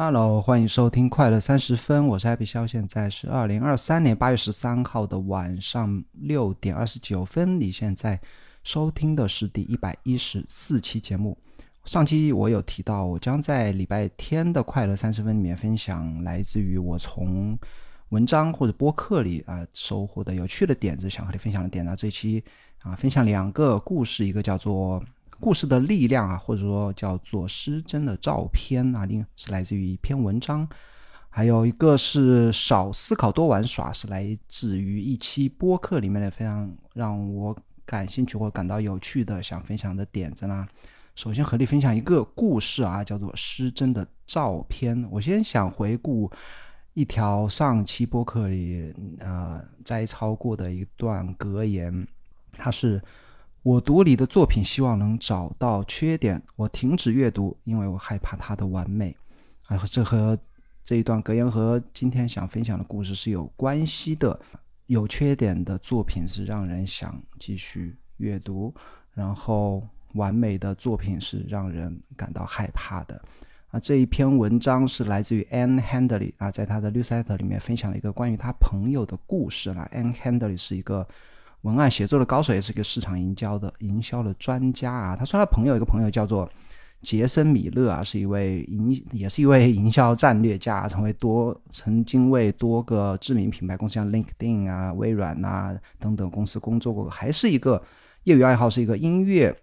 Hello，欢迎收听快乐三十分，我是 Happy 肖，现在是二零二三年八月十三号的晚上六点二十九分。你现在收听的是第一百一十四期节目。上期我有提到，我将在礼拜天的快乐三十分里面分享来自于我从文章或者播客里啊收获的有趣的点子，想和你分享的点子。这期啊，分享两个故事，一个叫做。故事的力量啊，或者说叫做失真的照片啊，另是来自于一篇文章，还有一个是少思考多玩耍，是来自于一期播客里面的非常让我感兴趣或感到有趣的想分享的点子啦。首先和你分享一个故事啊，叫做失真的照片。我先想回顾一条上期播客里呃摘抄过的一段格言，它是。我读你的作品，希望能找到缺点。我停止阅读，因为我害怕它的完美。啊，这和这一段格言和今天想分享的故事是有关系的。有缺点的作品是让人想继续阅读，然后完美的作品是让人感到害怕的。啊，这一篇文章是来自于 Anne Handley 啊，在他的 newsletter 里面分享了一个关于他朋友的故事啦。Anne Handley 是一个。文案写作的高手，也是一个市场营销的营销的专家啊。他说他朋友一个朋友叫做杰森米勒啊，是一位营也是一位营销战略家，成为多曾经为多个知名品牌公司像 LinkedIn 啊、微软啊等等公司工作过，还是一个业余爱好是一个音乐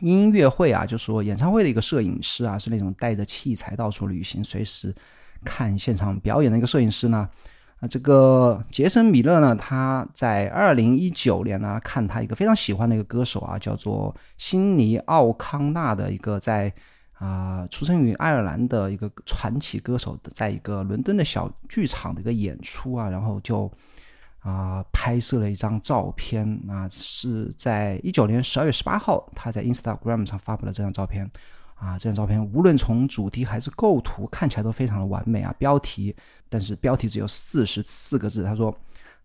音乐会啊，就说演唱会的一个摄影师啊，是那种带着器材到处旅行，随时看现场表演的一个摄影师呢。这个杰森·米勒呢，他在二零一九年呢，看他一个非常喜欢的一个歌手啊，叫做辛尼·奥康纳的一个在啊，出生于爱尔兰的一个传奇歌手的，在一个伦敦的小剧场的一个演出啊，然后就啊拍摄了一张照片啊，是在一九年十二月十八号，他在 Instagram 上发布了这张照片。啊，这张照片无论从主题还是构图，看起来都非常的完美啊。标题，但是标题只有四十四个字。他说：“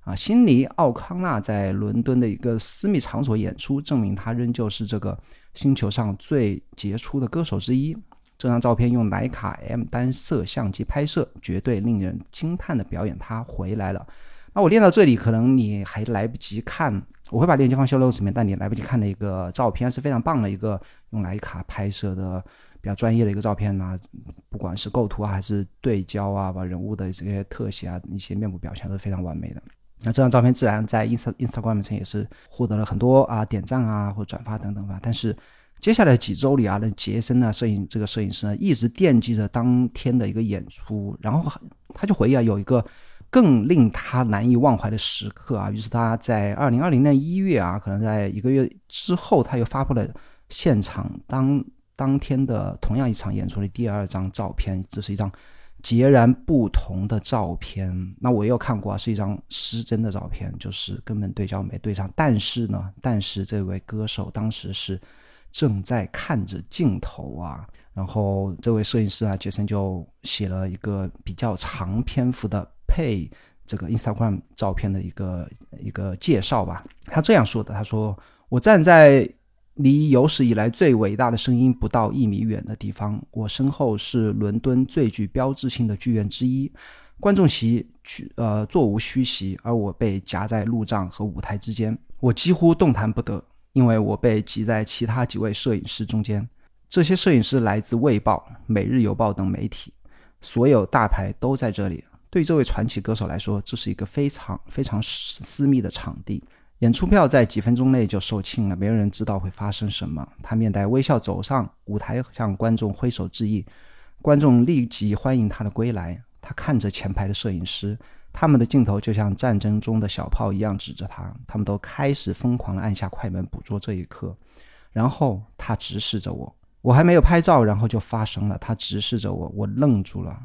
啊，辛尼·奥康纳在伦敦的一个私密场所演出，证明他仍旧是这个星球上最杰出的歌手之一。这张照片用徕卡 M 单色相机拍摄，绝对令人惊叹的表演。他回来了。那我练到这里，可能你还来不及看。”我会把链接放修 notes 里面，但你来不及看的一个照片是非常棒的一个用徕卡拍摄的比较专业的一个照片呐，不管是构图啊还是对焦啊，把人物的这些特写啊，一些面部表情都是非常完美的。那这张照片自然在 ins Instagram 上也是获得了很多啊点赞啊或转发等等吧。但是接下来几周里啊，那杰森呢摄影这个摄影师呢一直惦记着当天的一个演出，然后他就回忆啊有一个。更令他难以忘怀的时刻啊，于是他在二零二零年一月啊，可能在一个月之后，他又发布了现场当当天的同样一场演出的第二张照片。这是一张截然不同的照片。那我也有看过啊，是一张失真的照片，就是根本对焦没对上。但是呢，但是这位歌手当时是正在看着镜头啊。然后这位摄影师啊，杰森就写了一个比较长篇幅的。配这个 Instagram 照片的一个一个介绍吧。他这样说的：“他说，我站在离有史以来最伟大的声音不到一米远的地方，我身后是伦敦最具标志性的剧院之一，观众席呃座无虚席，而我被夹在路障和舞台之间，我几乎动弹不得，因为我被挤在其他几位摄影师中间。这些摄影师来自《卫报》《每日邮报》等媒体，所有大牌都在这里。”对这位传奇歌手来说，这是一个非常非常私密的场地。演出票在几分钟内就售罄了，没有人知道会发生什么。他面带微笑走上舞台，向观众挥手致意。观众立即欢迎他的归来。他看着前排的摄影师，他们的镜头就像战争中的小炮一样指着他。他们都开始疯狂地按下快门，捕捉这一刻。然后他直视着我，我还没有拍照，然后就发生了。他直视着我，我愣住了。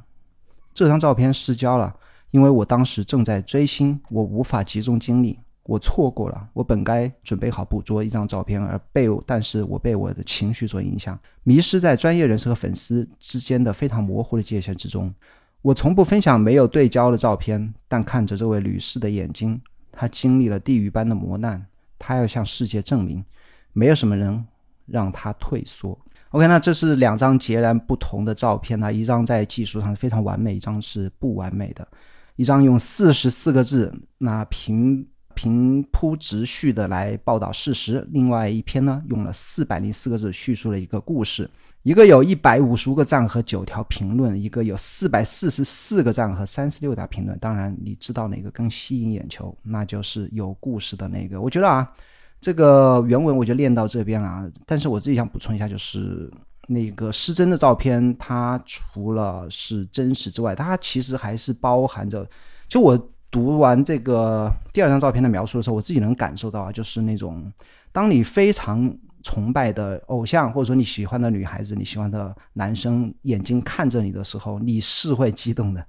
这张照片失焦了，因为我当时正在追星，我无法集中精力，我错过了。我本该准备好捕捉一张照片，而被，但是我被我的情绪所影响，迷失在专业人士和粉丝之间的非常模糊的界限之中。我从不分享没有对焦的照片，但看着这位女士的眼睛，她经历了地狱般的磨难，她要向世界证明，没有什么人让她退缩。OK，那这是两张截然不同的照片呢，一张在技术上非常完美，一张是不完美的。一张用四十四个字，那平平铺直叙的来报道事实，另外一篇呢用了四百零四个字叙述了一个故事。一个有一百五十五个赞和九条评论，一个有四百四十四个赞和三十六条评论。当然，你知道哪个更吸引眼球，那就是有故事的那个。我觉得啊。这个原文我就练到这边了，但是我自己想补充一下，就是那个失真的照片，它除了是真实之外，它其实还是包含着。就我读完这个第二张照片的描述的时候，我自己能感受到啊，就是那种当你非常崇拜的偶像，或者说你喜欢的女孩子、你喜欢的男生眼睛看着你的时候，你是会激动的。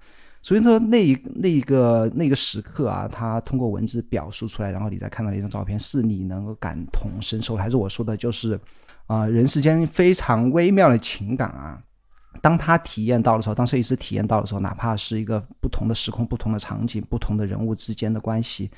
所以说，那一那一个那个时刻啊，他通过文字表述出来，然后你再看到一张照片，是你能够感同身受，还是我说的，就是啊，人世间非常微妙的情感啊。当他体验到的时候，当设计师体验到的时候，哪怕是一个不同的时空、不同的场景、不同的人物之间的关系，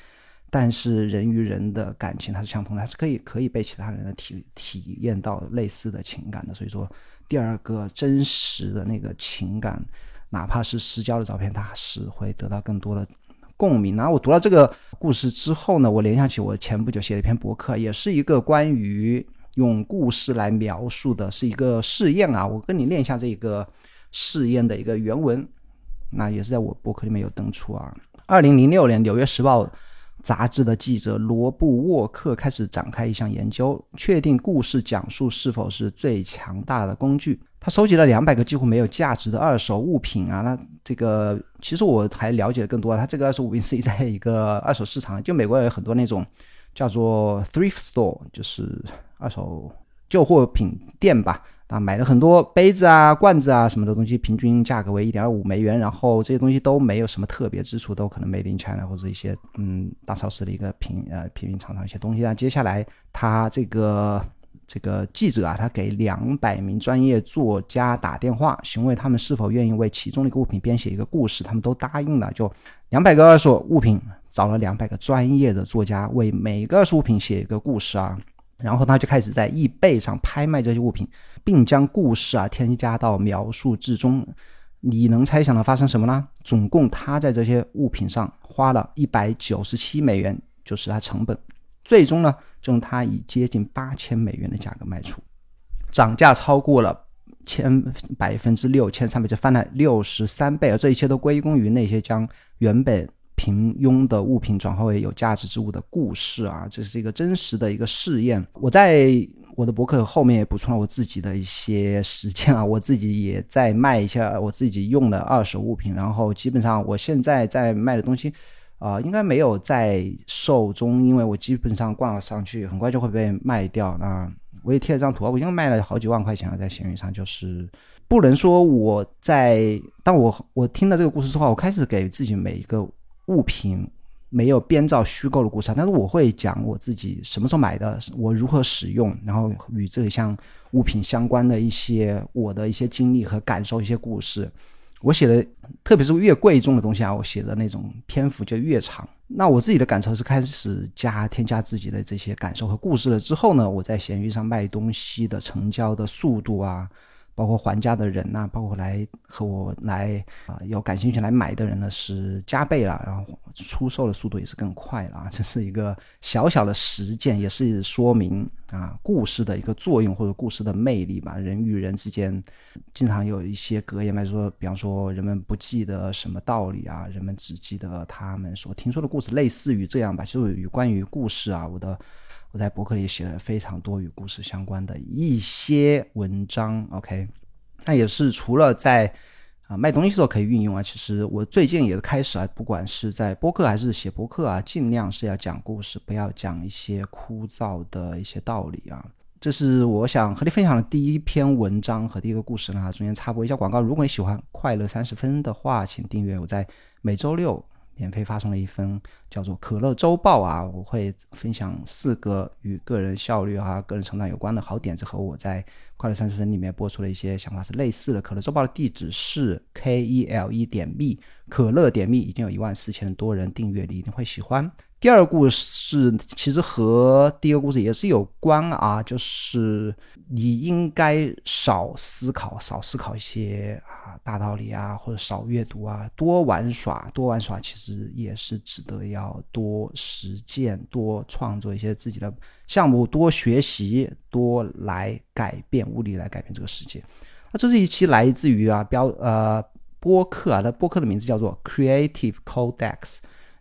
但是人与人的感情它是相通的，它是可以可以被其他人的体体验到类似的情感的。所以说，第二个真实的那个情感。哪怕是失焦的照片，它是会得到更多的共鸣。然后我读了这个故事之后呢，我联想起我前不久写的一篇博客，也是一个关于用故事来描述的，是一个试验啊。我跟你念一下这个试验的一个原文，那也是在我博客里面有登出啊。二零零六年，《纽约时报》。杂志的记者罗布沃克开始展开一项研究，确定故事讲述是否是最强大的工具。他收集了两百个几乎没有价值的二手物品啊，那这个其实我还了解的更多。他这个二手物品是在一个二手市场，就美国有很多那种叫做 thrift store，就是二手旧货品店吧。啊，买了很多杯子啊、罐子啊什么的东西，平均价格为一点二五美元，然后这些东西都没有什么特别之处，都可能 made in China 或者一些嗯大超市的一个平呃平平常常一些东西。那接下来他这个这个记者啊，他给两百名专业作家打电话，询问他们是否愿意为其中的一个物品编写一个故事，他们都答应了。就两百个二手物品，找了两百个专业的作家为每个二手物品写一个故事啊。然后他就开始在易贝上拍卖这些物品，并将故事啊添加到描述之中。你能猜想到发生什么呢？总共他在这些物品上花了一百九十七美元，就是他成本。最终呢，就用他以接近八千美元的价格卖出，涨价超过了千百分之六千三百，就翻了六十三倍。而这一切都归功于那些将原本。平庸的物品转化为有价值之物的故事啊，这是一个真实的一个试验。我在我的博客后面也补充了我自己的一些实践啊，我自己也在卖一下我自己用的二手物品。然后基本上我现在在卖的东西啊，应该没有在售中，因为我基本上挂上去很快就会被卖掉。那我也贴了张图啊，我应该卖了好几万块钱了，在闲鱼上。就是不能说我在当我我听了这个故事之后，我开始给自己每一个。物品没有编造虚构的故事，但是我会讲我自己什么时候买的，我如何使用，然后与这一项物品相关的一些我的一些经历和感受，一些故事。我写的，特别是越贵重的东西啊，我写的那种篇幅就越长。那我自己的感受是开始加添加自己的这些感受和故事了之后呢，我在闲鱼上卖东西的成交的速度啊。包括还价的人呐，包括来和我来啊有感兴趣来买的人呢，是加倍了，然后出售的速度也是更快了啊。这是一个小小的实践，也是说明啊故事的一个作用或者故事的魅力吧。人与人之间经常有一些格言，来说，比方说人们不记得什么道理啊，人们只记得他们所听说的故事，类似于这样吧。就是与关于故事啊，我的。我在博客里写了非常多与故事相关的一些文章，OK，那也是除了在啊卖东西的时候可以运用啊，其实我最近也开始啊，不管是在博客还是写博客啊，尽量是要讲故事，不要讲一些枯燥的一些道理啊。这是我想和你分享的第一篇文章和第一个故事呢。中间插播一下广告，如果你喜欢快乐三十分的话，请订阅我在每周六。免费发送了一封叫做《可乐周报》啊，我会分享四个与个人效率啊、个人成长有关的好点子，和我在快乐三十分里面播出的一些想法是类似的。可乐周报的地址是 k e l e 点 me，可乐点 me 已经有一万四千多人订阅，你一定会喜欢。第二个故事其实和第一个故事也是有关啊，就是你应该少思考，少思考一些啊大道理啊，或者少阅读啊，多玩耍，多玩耍其实也是指的要要多实践，多创作一些自己的项目，多学习，多来改变物理来改变这个世界。那这是一期来自于啊标呃播客啊，那播客的名字叫做 Creative Codex。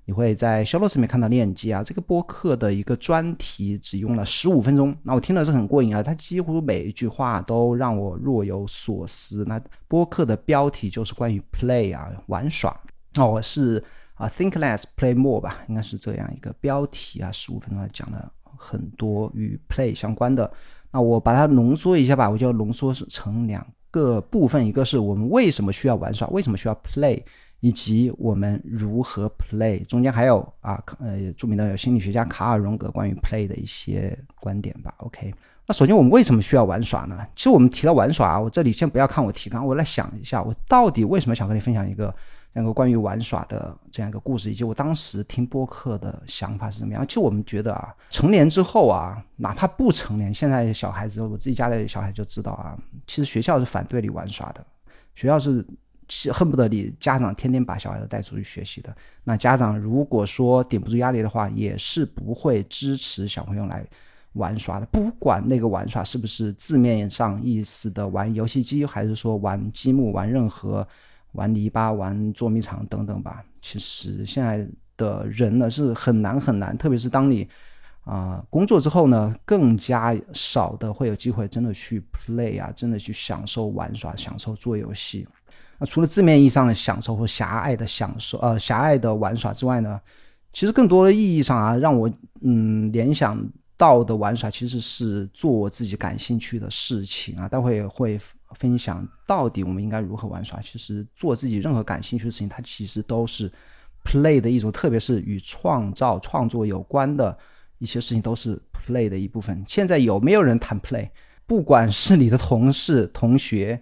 你会在 show notes 里面看到链接啊，这个播客的一个专题只用了十五分钟，那我听的是很过瘾啊，它几乎每一句话都让我若有所思。那播客的标题就是关于 play 啊，玩耍那哦，是啊，think less play more 吧，应该是这样一个标题啊，十五分钟讲了很多与 play 相关的。那我把它浓缩一下吧，我就浓缩成两个部分，一个是我们为什么需要玩耍，为什么需要 play。以及我们如何 play，中间还有啊，呃，著名的有心理学家卡尔荣格关于 play 的一些观点吧。OK，那首先我们为什么需要玩耍呢？其实我们提到玩耍啊，我这里先不要看我提纲，我来想一下，我到底为什么想和你分享一个那个关于玩耍的这样一个故事，以及我当时听播客的想法是怎么样。其实我们觉得啊，成年之后啊，哪怕不成年，现在小孩子，我自己家里的小孩就知道啊，其实学校是反对你玩耍的，学校是。恨不得你家长天天把小孩子带出去学习的。那家长如果说顶不住压力的话，也是不会支持小朋友来玩耍的。不管那个玩耍是不是字面上意思的玩游戏机，还是说玩积木、玩任何玩泥巴、玩捉迷藏等等吧。其实现在的人呢是很难很难，特别是当你啊工作之后呢，更加少的会有机会真的去 play 啊，真的去享受玩耍、享受做游戏。那除了字面意义上的享受或狭隘的享受，呃，狭隘的玩耍之外呢，其实更多的意义上啊，让我嗯联想到的玩耍其实是做我自己感兴趣的事情啊。待会会分享到底我们应该如何玩耍。其实做自己任何感兴趣的事情，它其实都是 play 的一种，特别是与创造创作有关的一些事情，都是 play 的一部分。现在有没有人谈 play？不管是你的同事、同学。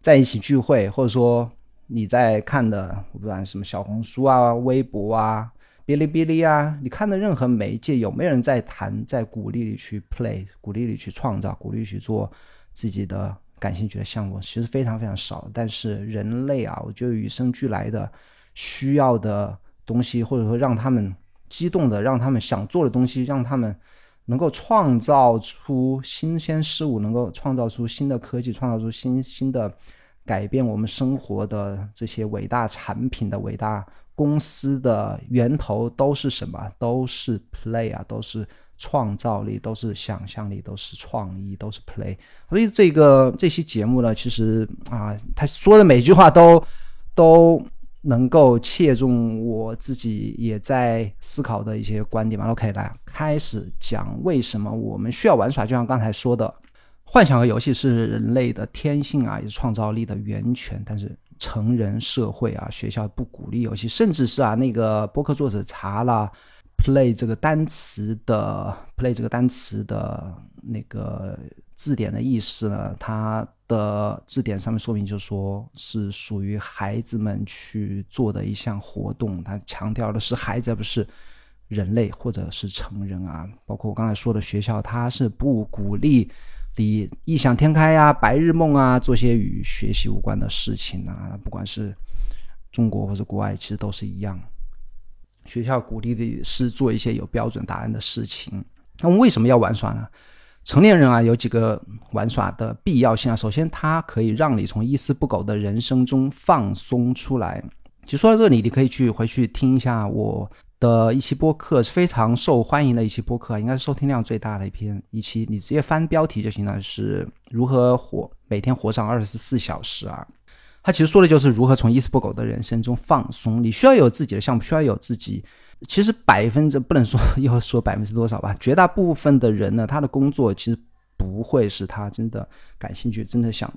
在一起聚会，或者说你在看的，不管什么小红书啊、微博啊、哔哩哔哩啊，你看的任何媒介，有没有人在谈，在鼓励你去 play，鼓励你去创造，鼓励去做自己的感兴趣的项目？其实非常非常少。但是人类啊，我觉得与生俱来的需要的东西，或者说让他们激动的、让他们想做的东西，让他们能够创造出新鲜事物，能够创造出新的科技，创造出新新的。改变我们生活的这些伟大产品的伟大公司的源头都是什么？都是 play 啊，都是创造力，都是想象力，都是创意，都是 play。所以这个这期节目呢，其实啊，他说的每句话都都能够切中我自己也在思考的一些观点嘛。OK，来开始讲为什么我们需要玩耍，就像刚才说的。幻想和游戏是人类的天性啊，也是创造力的源泉。但是成人社会啊，学校不鼓励游戏，甚至是啊，那个博客作者查了 “play” 这个单词的 “play” 这个单词的那个字典的意思呢，它的字典上面说明就说是属于孩子们去做的一项活动。它强调的是孩子，而不是人类或者是成人啊。包括我刚才说的学校，它是不鼓励。你异想天开呀，白日梦啊，做些与学习无关的事情啊，不管是中国或者国外，其实都是一样。学校鼓励的是做一些有标准答案的事情。那为什么要玩耍呢？成年人啊，有几个玩耍的必要性啊。首先，它可以让你从一丝不苟的人生中放松出来。其实说到这里，你可以去回去听一下我。的一期播客是非常受欢迎的一期播客，应该是收听量最大的一篇一期。你直接翻标题就行了，是如何活每天活上二十四小时啊？他其实说的就是如何从一丝不苟的人生中放松。你需要有自己的项目，需要有自己。其实百分之不能说要说百分之多少吧，绝大部分的人呢，他的工作其实不会是他真的感兴趣、真的想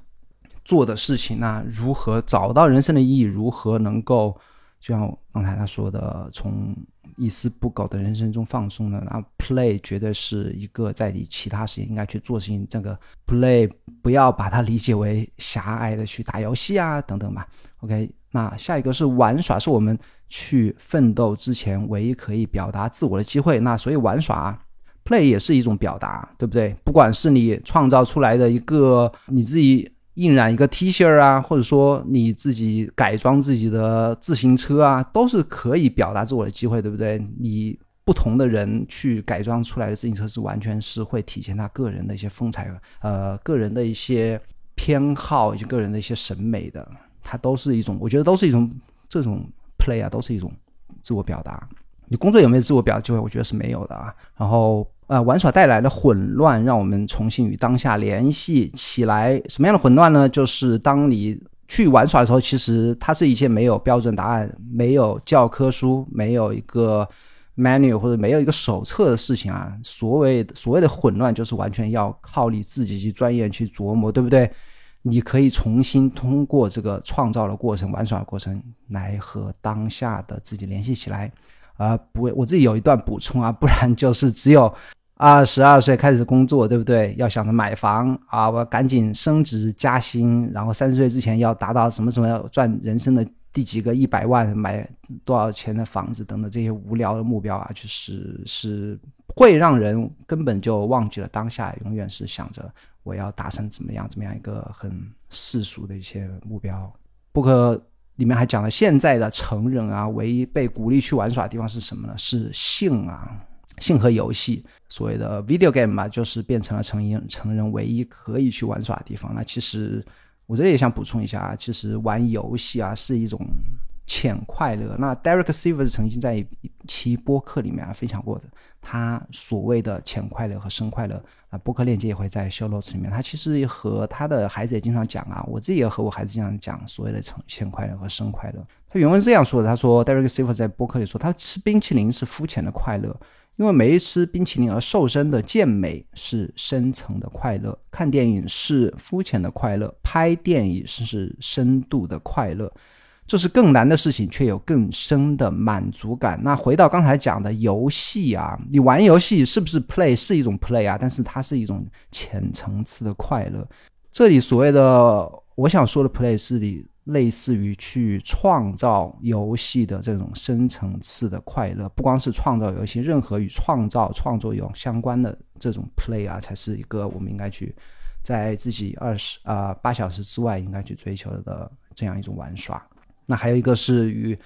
做的事情。那如何找到人生的意义？如何能够？就像刚才他说的，从一丝不苟的人生中放松的，那 play 绝对是一个在你其他时间应该去做事情。这个 play 不要把它理解为狭隘的去打游戏啊等等吧。OK，那下一个是玩耍，是我们去奋斗之前唯一可以表达自我的机会。那所以玩耍 play 也是一种表达，对不对？不管是你创造出来的一个你自己。印染一个 T 恤啊，或者说你自己改装自己的自行车啊，都是可以表达自我的机会，对不对？你不同的人去改装出来的自行车是完全是会体现他个人的一些风采，呃，个人的一些偏好以及个人的一些审美的，它都是一种，我觉得都是一种这种 play 啊，都是一种自我表达。你工作有没有自我表达机会？我觉得是没有的啊。然后。呃，玩耍带来的混乱，让我们重新与当下联系起来。什么样的混乱呢？就是当你去玩耍的时候，其实它是一件没有标准答案、没有教科书、没有一个 menu 或者没有一个手册的事情啊。所谓所谓的混乱，就是完全要靠你自己去钻研、去琢磨，对不对？你可以重新通过这个创造的过程、玩耍的过程，来和当下的自己联系起来。啊，不，我自己有一段补充啊，不然就是只有。二十二岁开始工作，对不对？要想着买房啊，我要赶紧升职加薪，然后三十岁之前要达到什么什么赚人生的第几个一百万，买多少钱的房子等等这些无聊的目标啊，就是是会让人根本就忘记了当下，永远是想着我要达成怎么样怎么样一个很世俗的一些目标。不可里面还讲了现在的成人啊，唯一被鼓励去玩耍的地方是什么呢？是性啊。性和游戏，所谓的 video game 嘛，就是变成了成人成人唯一可以去玩耍的地方。那其实我这里也想补充一下啊，其实玩游戏啊是一种浅快乐。那 Derek Sivers 曾经在一期播客里面啊分享过的，他所谓的浅快乐和深快乐啊，播客链接也会在 show notes 里面。他其实和他的孩子也经常讲啊，我自己也和我孩子经常讲所谓的浅浅快乐和深快乐。他原文是这样说的，他说 Derek Sivers 在播客里说，他吃冰淇淋是肤浅的快乐。因为没吃冰淇淋而瘦身的健美是深层的快乐，看电影是肤浅的快乐，拍电影是深度的快乐，这是更难的事情，却有更深的满足感。那回到刚才讲的游戏啊，你玩游戏是不是 play 是一种 play 啊？但是它是一种浅层次的快乐。这里所谓的我想说的 play 是你。类似于去创造游戏的这种深层次的快乐，不光是创造游戏，任何与创造创作有相关的这种 play 啊，才是一个我们应该去在自己二十啊八小时之外应该去追求的这样一种玩耍。那还有一个是与。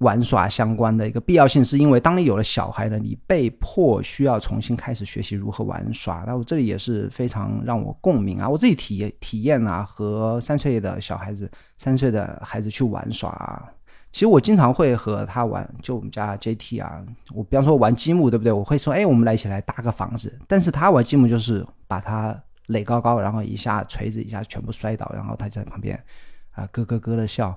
玩耍相关的一个必要性，是因为当你有了小孩呢，你被迫需要重新开始学习如何玩耍。那我这里也是非常让我共鸣啊！我自己体验体验啊，和三岁的小孩子、三岁的孩子去玩耍啊。其实我经常会和他玩，就我们家 JT 啊，我比方说玩积木，对不对？我会说，哎，我们来一起来搭个房子。但是他玩积木就是把它垒高高，然后一下锤子一下全部摔倒，然后他就在旁边啊咯咯咯的笑。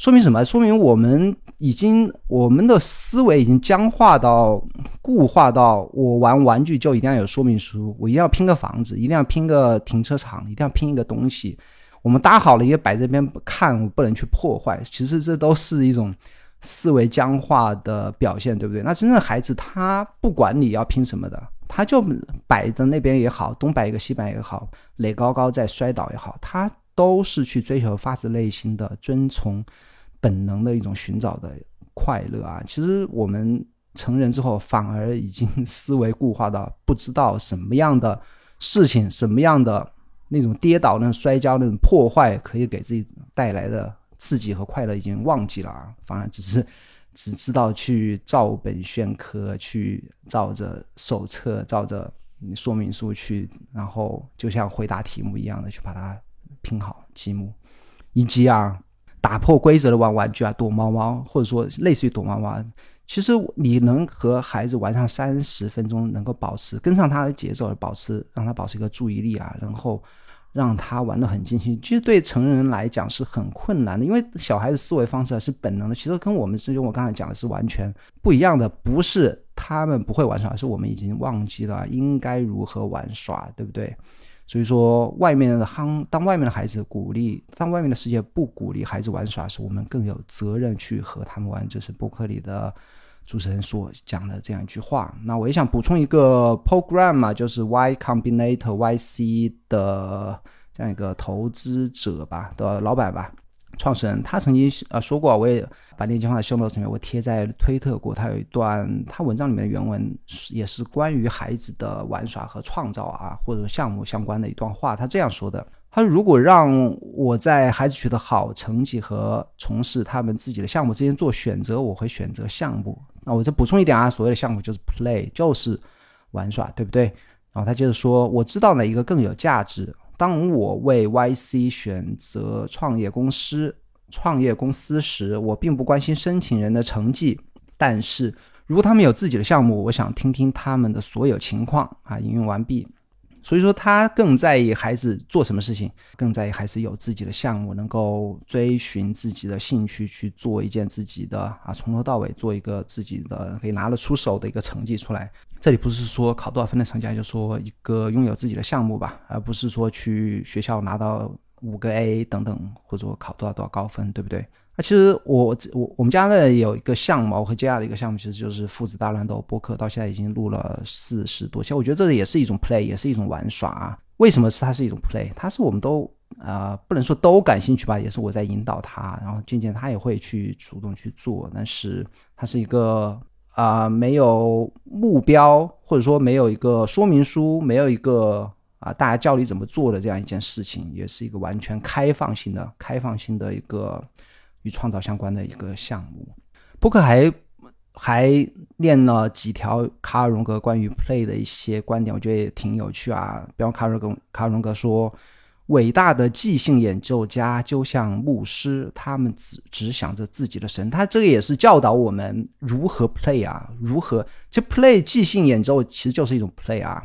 说明什么？说明我们已经我们的思维已经僵化到固化到，我玩玩具就一定要有说明书，我一定要拼个房子，一定要拼个停车场，一定要拼一个东西。我们搭好了也摆这边看，我不能去破坏。其实这都是一种思维僵化的表现，对不对？那真正孩子，他不管你要拼什么的，他就摆在那边也好，东摆一个西摆也好，垒高高再摔倒也好，他都是去追求发自内心的遵从。本能的一种寻找的快乐啊！其实我们成人之后，反而已经思维固化到不知道什么样的事情、什么样的那种跌倒、那种摔跤、那种破坏可以给自己带来的刺激和快乐，已经忘记了啊！反而只是只知道去照本宣科，去照着手册、照着说明书去，然后就像回答题目一样的去把它拼好积木，以及啊。打破规则的玩玩具啊，躲猫猫，或者说类似于躲猫猫，其实你能和孩子玩上三十分钟，能够保持跟上他的节奏，保持让他保持一个注意力啊，然后让他玩得很尽兴。其实对成人来讲是很困难的，因为小孩子思维方式是本能的，其实跟我们之间我刚才讲的是完全不一样的。不是他们不会玩耍，而是我们已经忘记了应该如何玩耍，对不对？所以说，外面的当当外面的孩子鼓励，当外面的世界不鼓励孩子玩耍时，我们更有责任去和他们玩。这是博客里的主持人所讲的这样一句话。那我也想补充一个 program 嘛，就是 Y Combinator YC 的这样一个投资者吧的老板吧。创始人他曾经呃说过，我也把链接放在 show notes 里面，我贴在推特过。他有一段他文章里面的原文，也是关于孩子的玩耍和创造啊，或者项目相关的一段话。他这样说的：他说，如果让我在孩子取得好成绩和从事他们自己的项目之间做选择，我会选择项目。那我再补充一点啊，所谓的项目就是 play，就是玩耍，对不对？然后他接着说，我知道哪一个更有价值。当我为 YC 选择创业公司、创业公司时，我并不关心申请人的成绩。但是如果他们有自己的项目，我想听听他们的所有情况。啊，引用完毕。所以说，他更在意孩子做什么事情，更在意孩子有自己的项目，能够追寻自己的兴趣，去做一件自己的啊，从头到尾做一个自己的可以拿得出手的一个成绩出来。这里不是说考多少分的成绩，就说一个拥有自己的项目吧，而不是说去学校拿到五个 A 等等，或者说考多少多少高分，对不对？其实我我我们家呢有一个项目，我和 JR 的一个项目，其实就是父子大乱斗播客，到现在已经录了四十多期。我觉得这也是一种 play，也是一种玩耍啊。为什么是它是一种 play？它是我们都啊不能说都感兴趣吧，也是我在引导他，然后渐渐他也会去主动去做。但是它是一个啊没有目标，或者说没有一个说明书，没有一个啊大家教你怎么做的这样一件事情，也是一个完全开放性的、开放性的一个。与创造相关的一个项目，波克还还念了几条卡尔荣格关于 play 的一些观点，我觉得也挺有趣啊。比方卡尔荣卡尔荣格说，伟大的即兴演奏家就像牧师，他们只只想着自己的神。他这个也是教导我们如何 play 啊，如何就 play 即兴演奏其实就是一种 play 啊。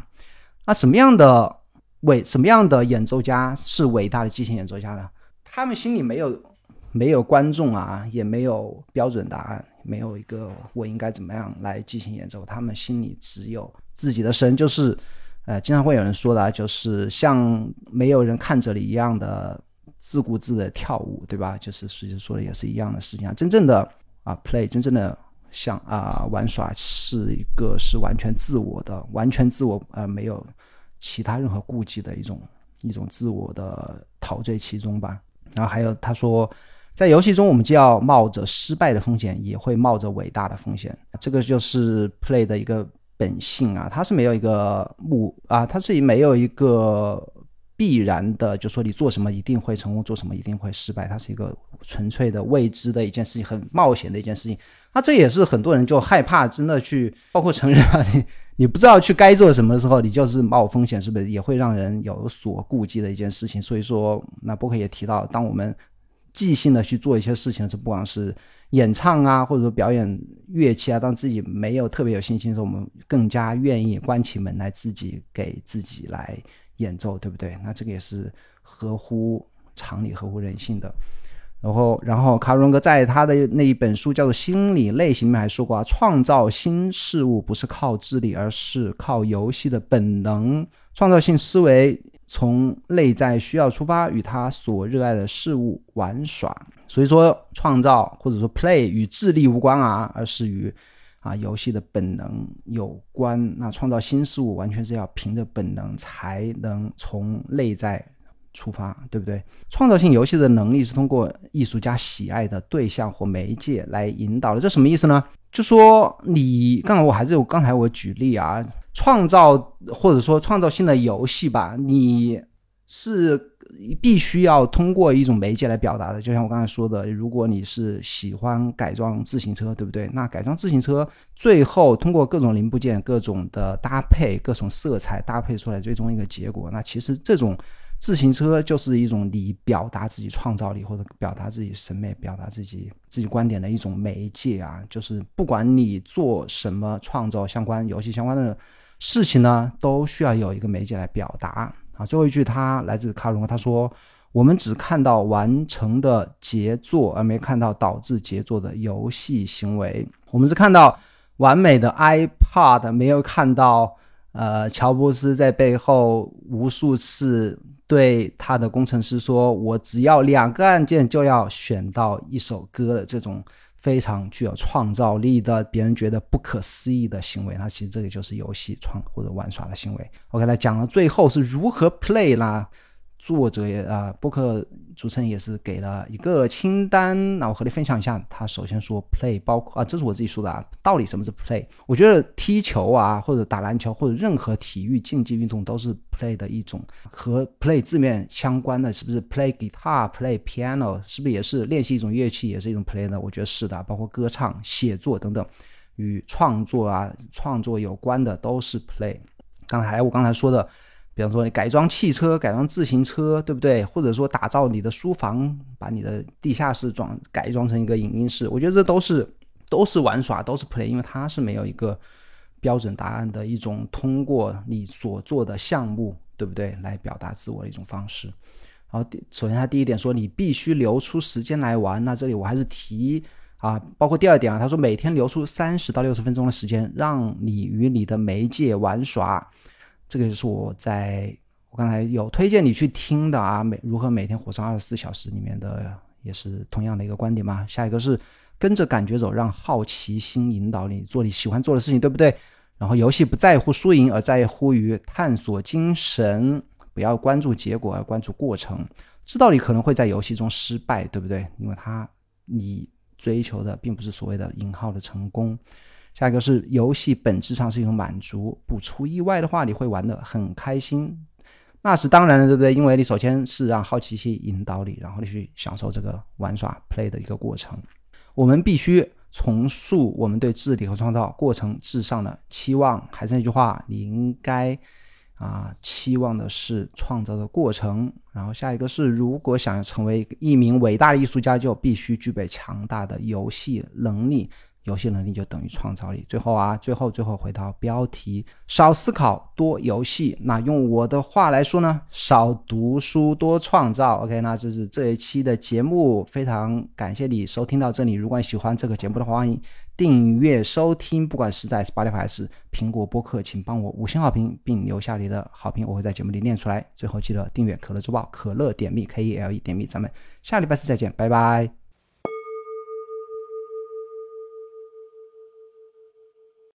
那什么样的伟什么样的演奏家是伟大的即兴演奏家呢？他们心里没有。没有观众啊，也没有标准答案，没有一个我应该怎么样来进行演奏。他们心里只有自己的神，就是，呃，经常会有人说的，就是像没有人看着你一样的自顾自的跳舞，对吧？就是实际说的也是一样的事情啊。真正的啊，play，真正的像啊玩耍，是一个是完全自我的，完全自我，呃，没有其他任何顾忌的一种一种自我的陶醉其中吧。然后还有他说。在游戏中，我们既要冒着失败的风险，也会冒着伟大的风险。这个就是 play 的一个本性啊，它是没有一个目啊，它是没有一个必然的，就说你做什么一定会成功，做什么一定会失败。它是一个纯粹的未知的一件事情，很冒险的一件事情。那这也是很多人就害怕真的去，包括成人啊，你你不知道去该做什么的时候，你就是冒风险，是不是也会让人有所顾忌的一件事情？所以说，那波克也提到，当我们即兴的去做一些事情，这不管是演唱啊，或者说表演乐器啊，当自己没有特别有信心的时候，我们更加愿意关起门来自己给自己来演奏，对不对？那这个也是合乎常理、合乎人性的。然后，然后卡荣格在他的那一本书叫做《心理类型》里面还说过啊，创造新事物不是靠智力，而是靠游戏的本能。创造性思维。从内在需要出发，与他所热爱的事物玩耍。所以说，创造或者说 play 与智力无关啊，而是与啊游戏的本能有关。那创造新事物完全是要凭着本能才能从内在出发，对不对？创造性游戏的能力是通过艺术家喜爱的对象或媒介来引导的。这什么意思呢？就说你刚才我还是有刚才我举例啊。创造或者说创造性的游戏吧，你是必须要通过一种媒介来表达的。就像我刚才说的，如果你是喜欢改装自行车，对不对？那改装自行车最后通过各种零部件、各种的搭配、各种色彩搭配出来最终一个结果，那其实这种自行车就是一种你表达自己创造力或者表达自己审美、表达自己自己观点的一种媒介啊。就是不管你做什么创造相关游戏相关的。事情呢，都需要有一个媒介来表达啊。最后一句，他来自卡隆，他说：“我们只看到完成的杰作，而没看到导致杰作的游戏行为。我们是看到完美的 iPad，没有看到呃，乔布斯在背后无数次对他的工程师说：“我只要两个按键就要选到一首歌的这种非常具有创造力的，别人觉得不可思议的行为。那其实这个就是游戏创或者玩耍的行为。OK，来讲了最后是如何 play 啦。作者也啊，播客主持人也是给了一个清单，那我和你分享一下。他首先说 play 包括啊，这是我自己说的啊。到底什么是 play？我觉得踢球啊，或者打篮球，或者任何体育竞技运动都是 play 的一种。和 play 字面相关的是不是 play guitar、play piano？是不是也是练习一种乐器，也是一种 play 呢？我觉得是的，包括歌唱、写作等等，与创作啊、创作有关的都是 play。刚才我刚才说的。比方说，你改装汽车、改装自行车，对不对？或者说打造你的书房，把你的地下室装改装成一个影音室，我觉得这都是都是玩耍，都是 play，因为它是没有一个标准答案的一种通过你所做的项目，对不对？来表达自我的一种方式。然后，首先他第一点说你必须留出时间来玩，那这里我还是提啊，包括第二点啊，他说每天留出三十到六十分钟的时间，让你与你的媒介玩耍。这个就是我在我刚才有推荐你去听的啊，每如何每天活上二十四小时里面的也是同样的一个观点嘛。下一个是跟着感觉走，让好奇心引导你做你喜欢做的事情，对不对？然后游戏不在乎输赢，而在乎于探索精神，不要关注结果，而关注过程。知道你可能会在游戏中失败，对不对？因为他你追求的并不是所谓的引号的成功。下一个是游戏本质上是一种满足，不出意外的话，你会玩的很开心，那是当然的，对不对？因为你首先是让好奇心引导你，然后你去享受这个玩耍 play 的一个过程。我们必须重塑我们对智力和创造过程至上的期望。还是那句话，你应该啊期望的是创造的过程。然后下一个是，如果想要成为一名伟大的艺术家，就必须具备强大的游戏能力。游戏能力就等于创造力。最后啊，最后最后回到标题，少思考多游戏。那用我的话来说呢，少读书多创造。OK，那这是这一期的节目，非常感谢你收听到这里。如果你喜欢这个节目的话，欢迎订阅收听，不管是在 Spotify 还是苹果播客，请帮我五星好评并留下你的好评，我会在节目里念出来。最后记得订阅可乐周报，可乐点蜜 K E L E 点蜜。咱们下礼拜四再见，拜拜。